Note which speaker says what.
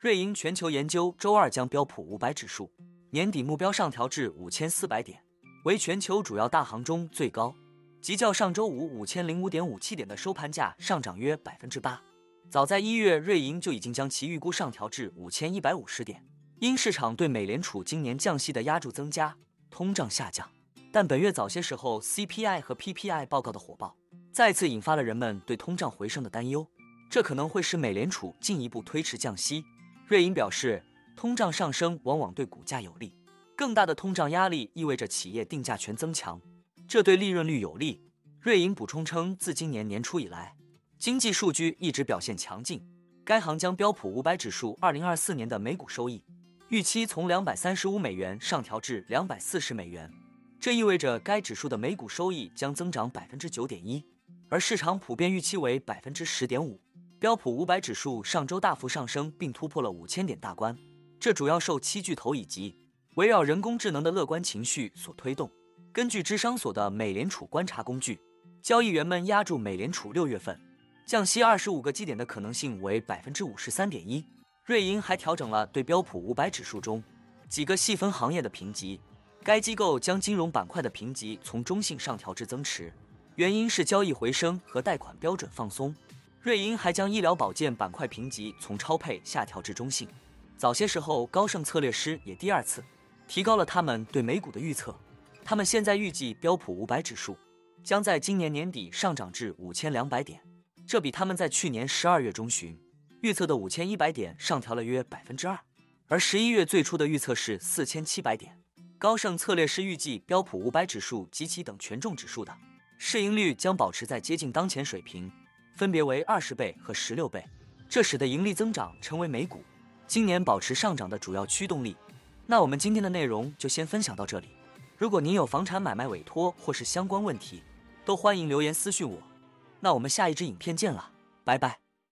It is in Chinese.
Speaker 1: 瑞银全球研究周二将标普五百指数年底目标上调至五千四百点，为全球主要大行中最高，即较上周五五千零五点五七点的收盘价上涨约百分之八。早在一月，瑞银就已经将其预估上调至五千一百五十点，因市场对美联储今年降息的压注增加，通胀下降。但本月早些时候 CPI 和 PPI 报告的火爆，再次引发了人们对通胀回升的担忧，这可能会使美联储进一步推迟降息。瑞银表示，通胀上升往往对股价有利，更大的通胀压力意味着企业定价权增强，这对利润率有利。瑞银补充称，自今年年初以来，经济数据一直表现强劲。该行将标普五百指数二零二四年的每股收益预期从两百三十五美元上调至两百四十美元，这意味着该指数的每股收益将增长百分之九点一，而市场普遍预期为百分之十点五。标普五百指数上周大幅上升，并突破了五千点大关，这主要受七巨头以及围绕人工智能的乐观情绪所推动。根据智商所的美联储观察工具，交易员们压住美联储六月份降息二十五个基点的可能性为百分之五十三点一。瑞银还调整了对标普五百指数中几个细分行业的评级，该机构将金融板块的评级从中性上调至增持，原因是交易回升和贷款标准放松。瑞银还将医疗保健板块评级从超配下调至中性。早些时候，高盛策略师也第二次提高了他们对美股的预测。他们现在预计标普五百指数将在今年年底上涨至五千两百点，这比他们在去年十二月中旬预测的五千一百点上调了约百分之二。而十一月最初的预测是四千七百点。高盛策略师预计标普五百指数及其等权重指数的市盈率将保持在接近当前水平。分别为二十倍和十六倍，这使得盈利增长成为美股今年保持上涨的主要驱动力。那我们今天的内容就先分享到这里。如果您有房产买卖委托或是相关问题，都欢迎留言私信我。那我们下一支影片见了，拜拜。